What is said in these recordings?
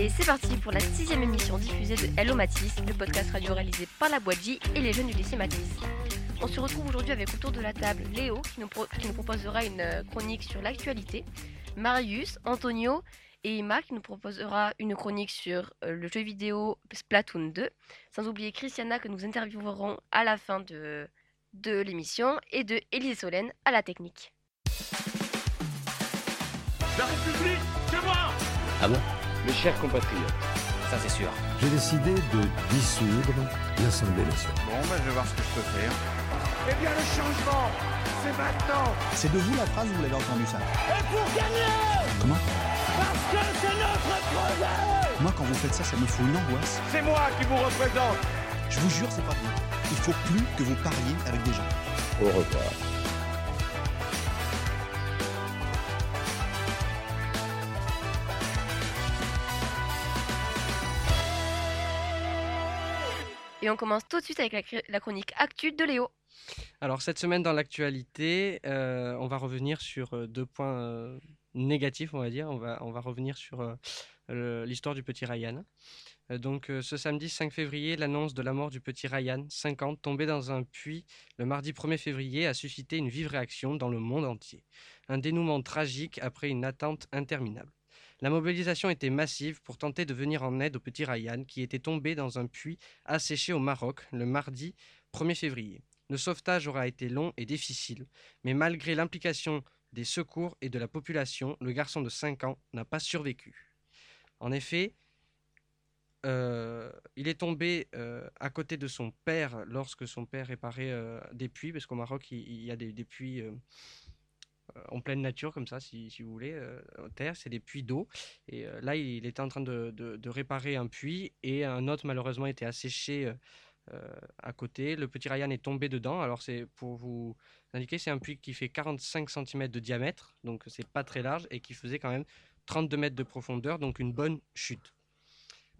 Et c'est parti pour la sixième émission diffusée de Hello Matisse, le podcast radio réalisé par la boîte J et les jeunes du lycée Matisse. On se retrouve aujourd'hui avec autour de la table Léo qui nous, qui nous proposera une euh, chronique sur l'actualité, Marius, Antonio et Emma qui nous proposera une chronique sur euh, le jeu vidéo Splatoon 2, sans oublier Christiana que nous interviewerons à la fin de, de l'émission et de Élie Solène à la technique. La République, c'est moi Ah bon? Mes chers compatriotes, Ça c'est sûr. J'ai décidé de dissoudre l'Assemblée nationale. bon, ben, je vais voir ce que je peux faire. Eh bien, le changement, c'est maintenant C'est de vous la phrase ou vous l'avez entendu ça Et pour gagner Comment? Parce que c'est notre projet Moi quand vous faites ça, ça me fout une angoisse. C'est moi qui vous représente Je vous jure, c'est pas bien. Il faut plus que vous pariez avec des gens. Au revoir. Et on commence tout de suite avec la, chronique Actu de Léo. Alors cette semaine dans l'actualité, euh, on va revenir sur euh, deux points euh, négatifs, on va dire. On va, revenir sur l'histoire du petit Ryan. Donc ce samedi 5 février, l'annonce de la mort du petit Ryan, 50, tombé dans un puits le mardi 1er février, a suscité une vive réaction dans le monde entier. Un dénouement tragique après une attente interminable. La mobilisation était massive pour tenter de venir en aide au petit Ryan qui était tombé dans un puits asséché au Maroc le mardi 1er février. Le sauvetage aura été long et difficile, mais malgré l'implication des secours et de la population, le garçon de 5 ans n'a pas survécu. En effet, euh, il est tombé euh, à côté de son père lorsque son père réparait euh, des puits, parce qu'au Maroc, il, y a des, puits en pleine nature, comme ça, si, vous voulez, euh, en terre, c'est des puits d'eau. Et euh, là, il était en train de, réparer un puits, et un autre, malheureusement, était asséché euh, euh, à côté. Le petit Ryan est tombé dedans. Alors, c'est pour vous indiquer, c'est un puits qui fait 45 cm de diamètre, donc c'est pas très large, et qui faisait quand même 32 mètres de profondeur, donc une bonne chute.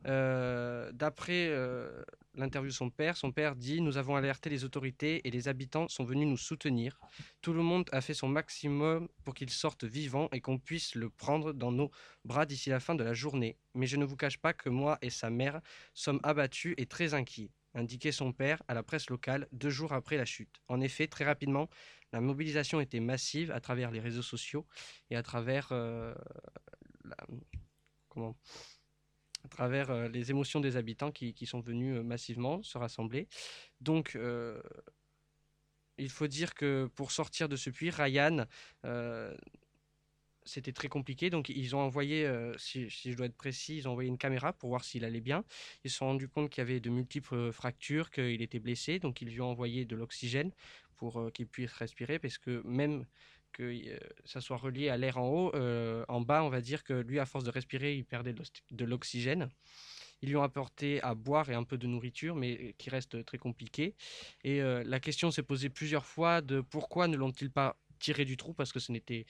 Euh, D'après euh, l'interview son père, son père dit Nous avons alerté les autorités et les habitants sont venus nous soutenir. Tout le monde a fait son maximum pour qu'il sorte vivant et qu'on puisse le prendre dans nos bras d'ici la fin de la journée. Mais je ne vous cache pas que moi et sa mère sommes abattus et très inquiets, indiquait son père à la presse locale deux jours après la chute. En effet, très rapidement, la mobilisation était massive à travers les réseaux sociaux et à travers euh, la- comment à travers euh, les émotions des habitants qui, qui sont venus euh, massivement se rassembler. Donc, euh, il faut dire que pour sortir de ce puits, Ryan, c'était très compliqué. Donc, ils ont envoyé, si, si je dois être précis, ils ont envoyé une caméra pour voir s'il allait bien. Ils se sont rendus compte qu'il y avait de multiples fractures, qu'il était blessé. Donc, ils lui ont envoyé de l'oxygène pour qu'il puisse respirer, parce que même que euh, ça soit relié à l'air en haut, euh, en bas, on va dire que lui, à force de respirer, il perdait de l'oxygène. Ils lui ont apporté à boire et un peu de nourriture, mais qui reste très compliqué. Et euh, la question s'est posée plusieurs fois de pourquoi ne l'ont-ils pas tiré du trou, parce que ce n'était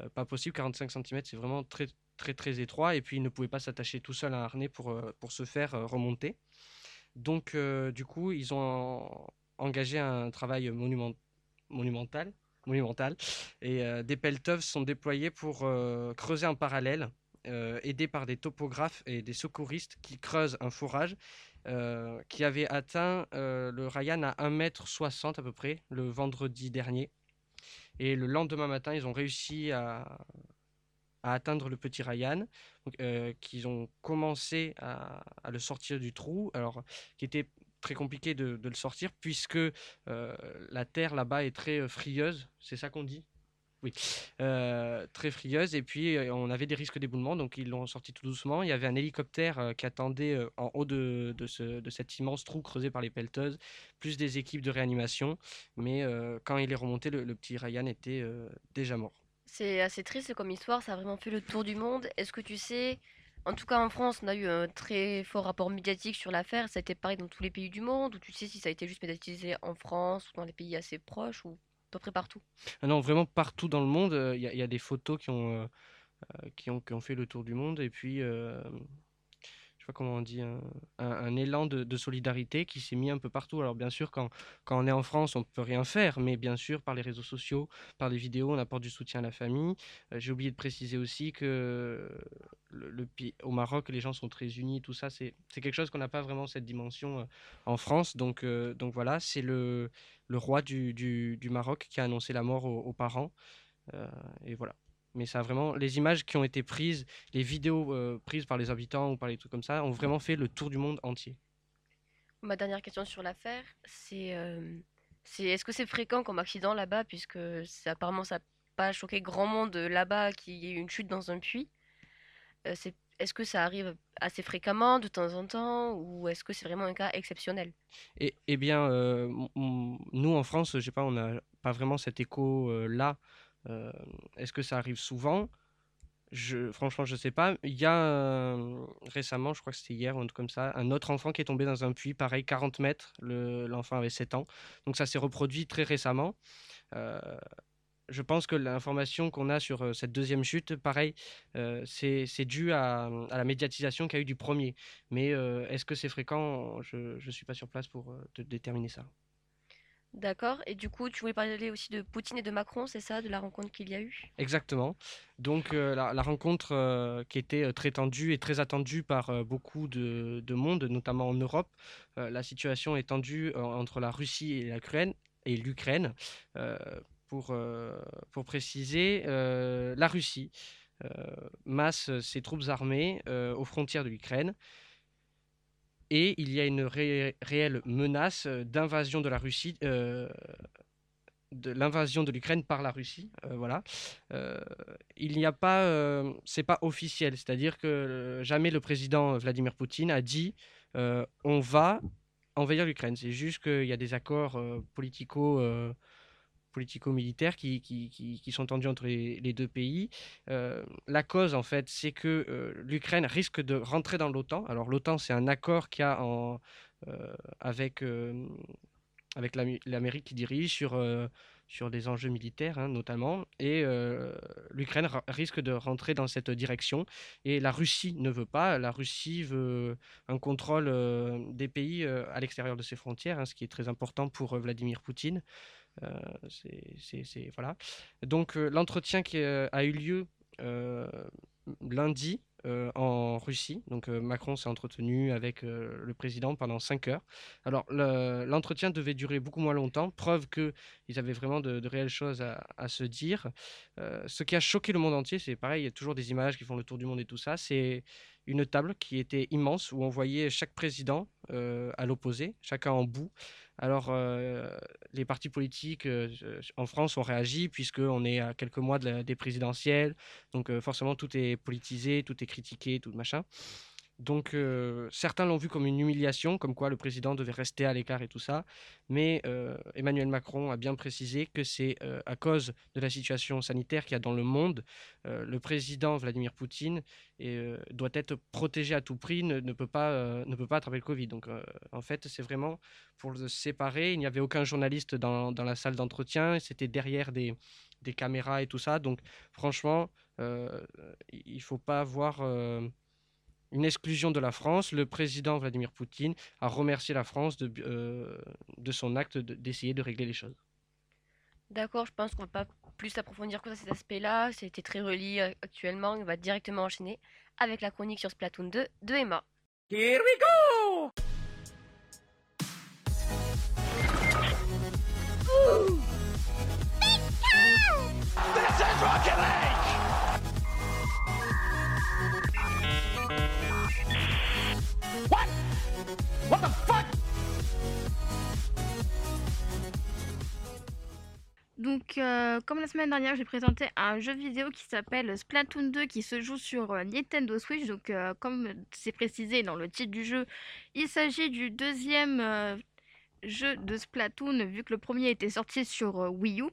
euh, pas possible. 45 cm, c'est vraiment très, très, très étroit. Et puis, il ne pouvait pas s'attacher tout seul à un harnais pour, euh, pour se faire euh, remonter. Donc, euh, du coup, ils ont en- engagé un travail monument- monumental. Monumental et euh, des pelleteufs sont déployés pour euh, creuser en parallèle, euh, aidés par des topographes et des secouristes qui creusent un forage qui avait atteint le Ryan à 1m60 à peu près le vendredi dernier. Et le lendemain matin, ils ont réussi à, atteindre le petit Ryan, euh, qu'ils ont commencé à, à le sortir du trou, alors qui était très compliqué de, le sortir puisque euh, la terre là-bas est très euh, frieuse, c'est ça qu'on dit? Oui, Euh, très frieuse. Et puis, on avait des risques d'éboulement, donc ils l'ont sorti tout doucement. Il y avait un hélicoptère qui attendait en haut de, de, ce, de cet immense trou creusé par les pelleteuses, plus des équipes de réanimation. Mais quand il est remonté, le, petit Ryan était déjà mort. C'est assez triste comme histoire, ça a vraiment fait le tour du monde. Est-ce que tu sais, en tout cas en France, on a eu un très fort rapport médiatique sur l'affaire, ça a été pareil dans tous les pays du monde, ou tu sais si ça a été juste médiatisé en France ou dans les pays assez proches, ou à peu près partout? Ah non, vraiment partout dans le monde, euh, il y, a- des photos qui ont, euh, euh, qui ont, qui ont fait le tour du monde. Et puis, je sais pas comment on dit, un, élan de, solidarité qui s'est mis un peu partout. Alors bien sûr, quand, on est en France, on peut rien faire, mais bien sûr, par les réseaux sociaux, par les vidéos, on apporte du soutien à la famille. Euh, J'ai oublié de préciser aussi que au Maroc, les gens sont très unis, tout ça, c'est quelque chose qu'on n'a pas vraiment cette dimension euh, en France. Donc, euh, donc voilà, c'est le, roi du, Maroc qui a annoncé la mort aux, aux parents. Et voilà. Mais ça a vraiment, les images qui ont été prises, les vidéos euh, prises par les habitants ou par les trucs comme ça, ont vraiment fait le tour du monde entier. Ma dernière question sur l'affaire, c'est euh, est-ce que c'est fréquent comme accident là-bas, puisque apparemment ça n'a pas choqué grand monde là-bas qu'il y ait eu une chute dans un puits. Euh, c'est, est-ce que ça arrive assez fréquemment, de temps en temps, ou est-ce que c'est vraiment un cas exceptionnel? Et, eh bien, euh, nous en France, je sais pas, on n'a pas vraiment cet écho euh, là. Euh, est-ce que ça arrive souvent? Franchement, je sais pas. Il y a euh, récemment, je crois que c'était hier ou un truc comme ça, un autre enfant qui est tombé dans un puits, pareil, 40 mètres. Le, l'enfant avait 7 ans. Donc ça s'est reproduit très récemment. Euh, je pense que l'information qu'on a sur cette deuxième chute, pareil, c'est, dû à, à la médiatisation qu'il y a eu du premier. Mais est-ce que c'est fréquent? Je ne suis pas sur place pour te déterminer ça. D'accord. Et du coup, tu voulais parler aussi de Poutine et de Macron, c'est ça, de la rencontre qu'il y a eu? Exactement. Donc euh, la, rencontre euh, qui était euh, très tendue et très attendue par beaucoup de, de monde, notamment en Europe. La situation est tendue entre la Russie et l'Ukraine. Et l'Ukraine. Pour, pour préciser, la Russie masse ses troupes armées aux frontières de l'Ukraine. Et il y a une ré- réelle menace euh, d'invasion de la Russie, euh, de l'invasion de l'Ukraine par la Russie. euh, voilà. Euh, il n'y a pas, c'est pas officiel, c'est-à-dire que jamais le président Vladimir Poutine a dit on va envahir l'Ukraine. C'est juste qu'il y a des accords politico, politico-militaires qui, qui, qui- sont tendus entre les, deux pays. Euh, la cause, en fait, c'est que euh, l'Ukraine risque de rentrer dans l'OTAN. Alors, l'OTAN, c'est un accord qu'il y a en, euh, avec, avec l'Am- l'Amérique qui dirige sur, sur des enjeux militaires, hein, notamment. Et l'Ukraine ra- risque de rentrer dans cette direction. Et la Russie ne veut pas. La Russie veut un contrôle des pays à l'extérieur de ses frontières, hein, ce qui est très important pour Vladimir Poutine. Euh, c'est, voilà. Donc euh, l'entretien qui euh, a eu lieu lundi en Russie. Donc Macron s'est entretenu avec le président pendant 5 heures. Alors le- l'entretien devait durer beaucoup moins longtemps, preuve qu'ils avaient vraiment de, réelles choses à, à se dire. Ce qui a choqué le monde entier, c'est pareil, il y a toujours des images qui font le tour du monde et tout ça. C'est une table qui était immense où on voyait chaque président euh, à l'opposé, chacun en bout. Alors, euh, les partis politiques euh, en France ont réagi puisqu'on est à quelques mois de la- des présidentielles. Donc, forcément, tout est politisé, tout est critiqué, tout machin. Donc, euh, certains l'ont vu comme une humiliation, comme quoi le président devait rester à l'écart et tout ça. Mais euh, Emmanuel Macron a bien précisé que c'est euh, à cause de la situation sanitaire qu'il y a dans le monde. Le président Vladimir Poutine doit être protégé à tout prix, ne, peut, pas, attraper le Covid. Donc, en fait, c'est vraiment pour le séparer. Il n'y avait aucun journaliste dans, la salle d'entretien. C'était derrière des, des caméras et tout ça. Donc, franchement, il ne faut pas avoir euh, une exclusion de la France. Le président Vladimir Poutine a remercié la France de, euh, de son acte de- d'essayer de régler les choses. D'accord, je pense qu'on va pas plus approfondir que ça cet aspect-là. C'était très relié euh, actuellement. On va directement enchaîner avec la chronique sur Splatoon 2 de Emma. Here we go! This is Rocket League! What? What the fuck? Donc, euh, comme la semaine dernière, j'ai présenté un jeu vidéo qui s'appelle Splatoon 2 qui se joue sur euh, Nintendo Switch. Donc, euh, comme c'est précisé dans le titre du jeu, il s'agit du deuxième jeu de Splatoon vu que le premier était sorti sur Wii U.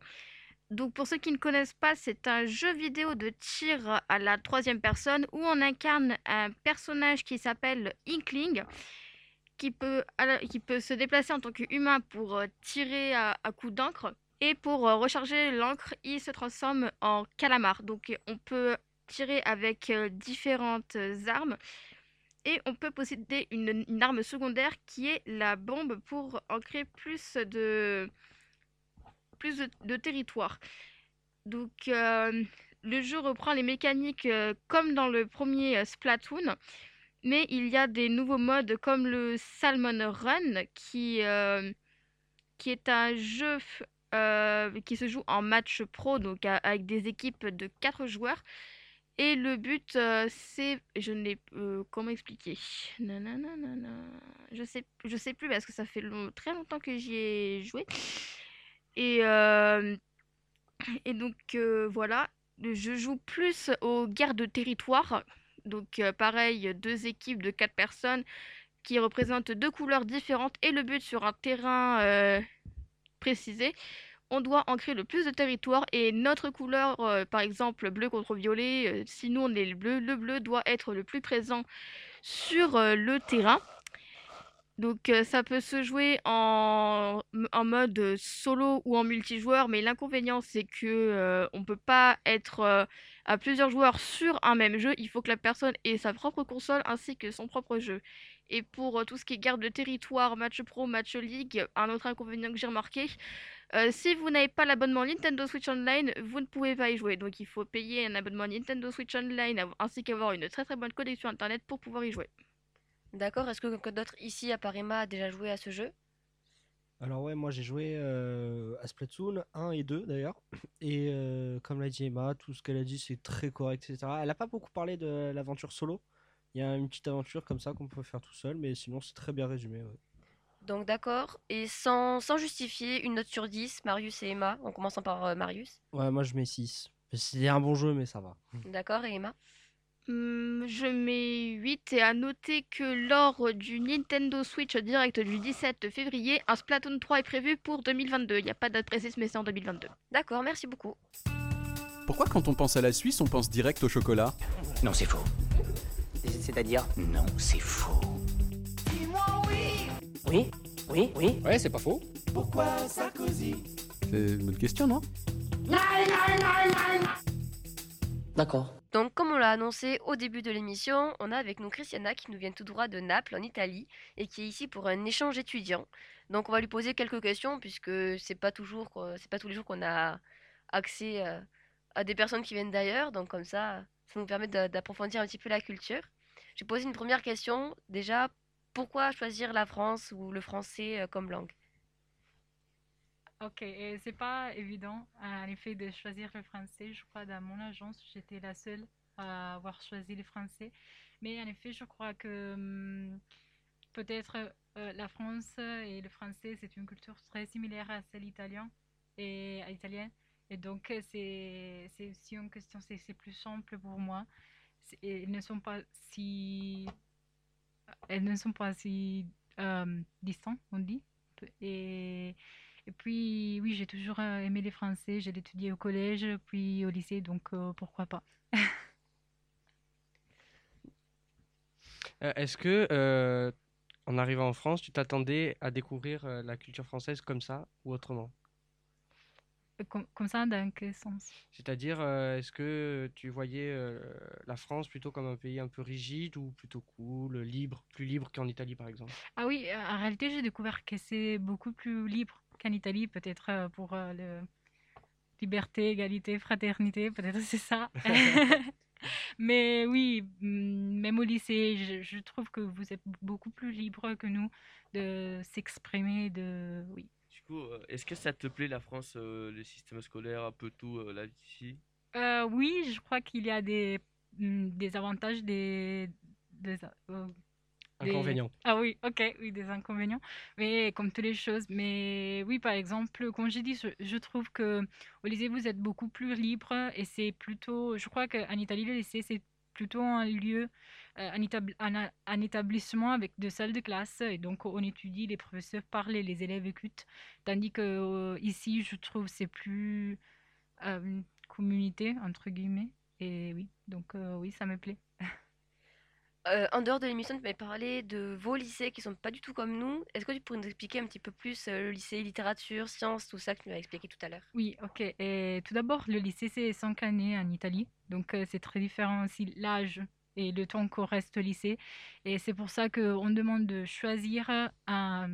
Donc, pour ceux qui ne connaissent pas, c'est un jeu vidéo de tir à la troisième personne où on incarne un personnage qui s'appelle Inkling qui peut, se déplacer en tant qu'humain pour euh, tirer à, coups d'encre. Et pour euh, recharger l'encre, il se transforme en calamar. Donc on peut tirer avec euh, différentes armes. Et on peut posséder une, une arme secondaire qui est la bombe pour ancrer plus de, plus de, territoire. Donc euh, le jeu reprend les mécaniques euh, comme dans le premier euh, Splatoon, mais il y a des nouveaux modes comme le Salmon Run qui, est un jeu qui se joue en match pro, donc avec des équipes de 4 joueurs. Et le but, c'est, je comment expliquer? Je sais, je sais plus parce que ça fait très longtemps que j'y ai joué. Et, euh, et donc euh, voilà, je joue plus aux guerres de territoire. Donc euh, pareil, deux équipes de quatre personnes qui représentent deux couleurs différentes et le but sur un terrain précisé. On doit ancrer le plus de territoire et notre couleur, par exemple bleu contre violet, si nous on est le bleu, le bleu doit être le plus présent sur le terrain. Donc euh, ça peut se jouer en, mode euh, solo ou en multijoueur, mais l'inconvénient c'est que euh, on peut pas être euh, à plusieurs joueurs sur un même jeu. Il faut que la personne ait sa propre console ainsi que son propre jeu. Et pour tout ce qui est garde de territoire, match pro, match ligue, un autre inconvénient que j'ai remarqué, si vous n'avez pas l'abonnement Nintendo Switch Online, vous ne pouvez pas y jouer. Donc il faut payer un abonnement Nintendo Switch Online ainsi qu'avoir une très très bonne connexion internet pour pouvoir y jouer. D'accord, est-ce que quelqu'un d'autre ici à Parima a déjà joué à ce jeu? Alors ouais, moi j'ai joué euh, à Splatoon 1 et 2 d'ailleurs. Et euh, comme l'a dit Emma, tout ce qu'elle a dit c'est très correct, etc. Elle n'a pas beaucoup parlé de l'aventure solo. Il y a une petite aventure comme ça qu'on peut faire tout seul, mais sinon c'est très bien résumé. ouais. Donc d'accord, et sans, sans justifier, une note sur 10, Marius et Emma, en commençant par euh, Marius? Ouais, moi je mets 6. C'est un bon jeu, mais ça va. D'accord, et Emma? Je mets 8 et à noter que lors du Nintendo Switch Direct du 17 février, un Splatoon 3 est prévu pour 2022. Il n'y a pas date précise, mais c'est en 2022. D'accord, merci beaucoup. Pourquoi quand on pense à la Suisse, on pense direct au chocolat? Non, c'est faux. C'est-à-dire? Non, c'est faux. Dis-moi oui Oui, oui, oui. Ouais, c'est pas faux. Pourquoi Sarkozy? C'est une bonne question, non? D'accord. Donc comme on l'a annoncé au début de l'émission, on a avec nous Christiana qui nous vient tout droit de Naples en Italie et qui est ici pour un échange étudiant. Donc on va lui poser quelques questions puisque c'est pas toujours c'est pas tous les jours qu'on a accès euh, à des personnes qui viennent d'ailleurs, donc comme ça ça nous permet d'a- d'approfondir un petit peu la culture. Je vais poser une première question déjà pourquoi choisir la France ou le français euh, comme langue? Ok, et c'est pas évident, en effet, de choisir le français. Je crois dans mon agence, j'étais la seule à avoir choisi le français. Mais en effet, je crois que hum, peut-être euh, la France et le français, c'est une culture très similaire à celle italienne et à. Et donc, euh, c'est aussi une question, c'est plus simple pour moi. Ne sont pas si, elles ne sont pas si euh, distantes, on dit. Et et puis, oui, j'ai toujours euh, aimé les Français. J'ai étudié au collège, puis au lycée, donc euh, pourquoi pas. Euh, Est-ce que, euh, en arrivant en France, tu t'attendais à découvrir la culture française comme ça ou autrement? Comme, comme ça, dans quel sens? C'est-à-dire, est-ce que tu voyais la France plutôt comme un pays un peu rigide ou plutôt cool, libre, plus libre qu'en Italie par exemple? Ah oui, en réalité, j'ai découvert que c'est beaucoup plus libre qu'en Italie, peut-être euh, pour euh, le liberté, égalité, fraternité, peut-être c'est ça. Mais oui, mm, même au lycée, je, je trouve que vous êtes beaucoup plus libre que nous de s'exprimer, de... Oui. Du coup, euh, est-ce que ça te plaît la France, euh, le système scolaire, un peu tout euh, là-dessus? Euh, oui, je crois qu'il y a des, mm, des avantages, des, des, euh, des- Inconvénients. Ah oui, ok, oui, des inconvénients, mais comme toutes les choses. Mais oui, par exemple, comme j'ai dit, je, je trouve que au lycée, vous êtes beaucoup plus libre et c'est plutôt, je crois qu'en Italie, le lycée, c'est plutôt un lieu, euh, un, établissement avec deux salles de classe et donc on étudie, les professeurs parlent et les élèves écoutent. Tandis que euh, ici, je trouve c'est plus euh, une communauté, entre guillemets. Et oui, donc euh, oui, ça me plaît. Euh, en dehors de l'émission, tu m'avais parlé de vos lycées qui sont pas du tout comme nous. Est-ce que tu pourrais nous expliquer un petit peu plus euh, le lycée littérature, sciences, tout ça que tu m'as expliqué tout à l'heure? Oui, ok. Tout d'abord, le lycée, c'est cinq années en Italie. Donc, euh, c'est très différent aussi l'âge et le temps qu'on reste au lycée. Et c'est pour ça qu'on demande de choisir un,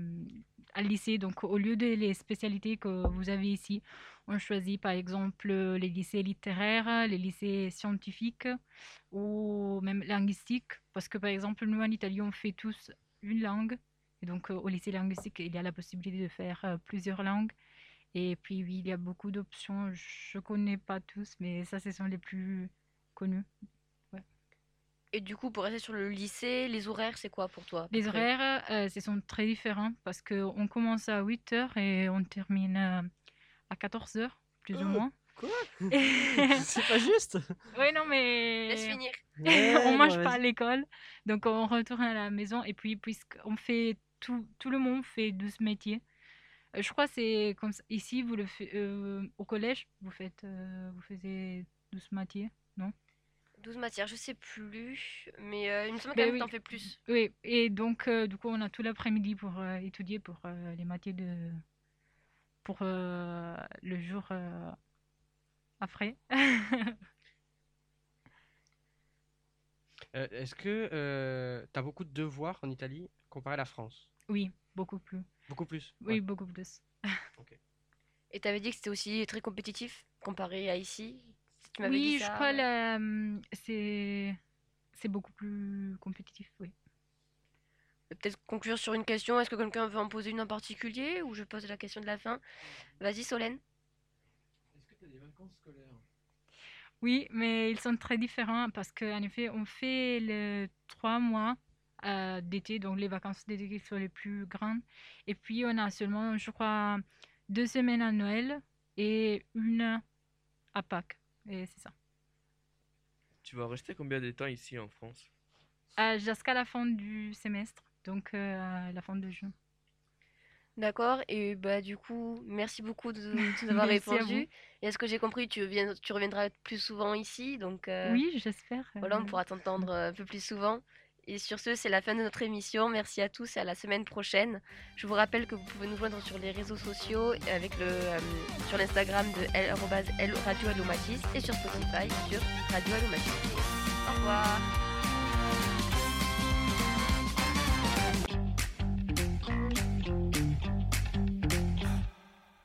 un lycée. Donc, au lieu des les spécialités que vous avez ici, on choisit par exemple les lycées littéraires, les lycées scientifiques ou même linguistiques. Parce que par exemple, nous en Italie, on fait tous une langue. Et donc, euh, au lycée linguistique, il y a la possibilité de faire euh, plusieurs langues. Et puis, oui, il y a beaucoup d'options. Je ne connais pas tous, mais ça, ce sont les plus connus. Et du coup, pour rester sur le lycée, les horaires, c'est quoi pour toi Les horaires, euh, ce sont très différents parce qu'on commence à 8 heures et on termine euh, à 14 heures, plus ou Oh, moins. Quoi? C'est pas juste Oui, non, mais. Laisse finir. Ouais, on mange pas à l'école, donc on retourne à la maison. Et puis, puisqu'on fait tout, tout le monde fait 12 métiers. Euh, Je crois que c'est comme ça. Ici, vous le fait, euh, au collège, vous faites, euh, vous faisiez 12 métiers, non? 12 matières, je sais plus, mais euh, il me semble quand Ben même oui. t'en fais plus. Oui, et donc, euh, du coup, on a tout l'après-midi pour euh, étudier pour euh, les matières de. pour euh, le jour euh, après. Euh, Est-ce que tu as beaucoup de devoirs en Italie comparé à la France? Oui, beaucoup plus. Beaucoup plus? Oui, Ouais. beaucoup plus. Et t'avais dit que c'était aussi très compétitif comparé à ici? Tu m'avais Oui, dit je ça, crois la, hum, c'est c'est beaucoup plus compétitif, oui. Je vais Peut-être conclure sur une question. Est-ce que quelqu'un veut en poser une en particulier ou je pose la question de la fin? Vas-y, Solène. Est-ce que tu as des vacances scolaires? Oui, mais ils sont très différents parce qu'en effet, on fait les trois mois euh, d'été, donc les vacances d'été qui sont les plus grandes. Et puis, on a seulement, je crois, deux semaines à Noël et une à Pâques. Et c'est ça. Tu vas rester combien de temps ici en France? Euh, Jusqu'à la fin du semestre, donc euh, à la fin de juin. D'accord. Et bah du coup, merci beaucoup de de nous avoir Merci à répondu. vous. Et est-ce que j'ai compris, tu viens, tu reviendras plus souvent ici, donc euh, Oui, j'espère. voilà, on euh, pourra t'entendre euh, un peu plus souvent. Et sur ce, c'est la fin de notre émission. Merci à tous et à la semaine prochaine. Je vous rappelle que vous pouvez nous joindre sur les réseaux sociaux avec le euh, sur l'Instagram de L- Radio Allo Mathis et sur Spotify sur Radio Allo Mathis. Au revoir.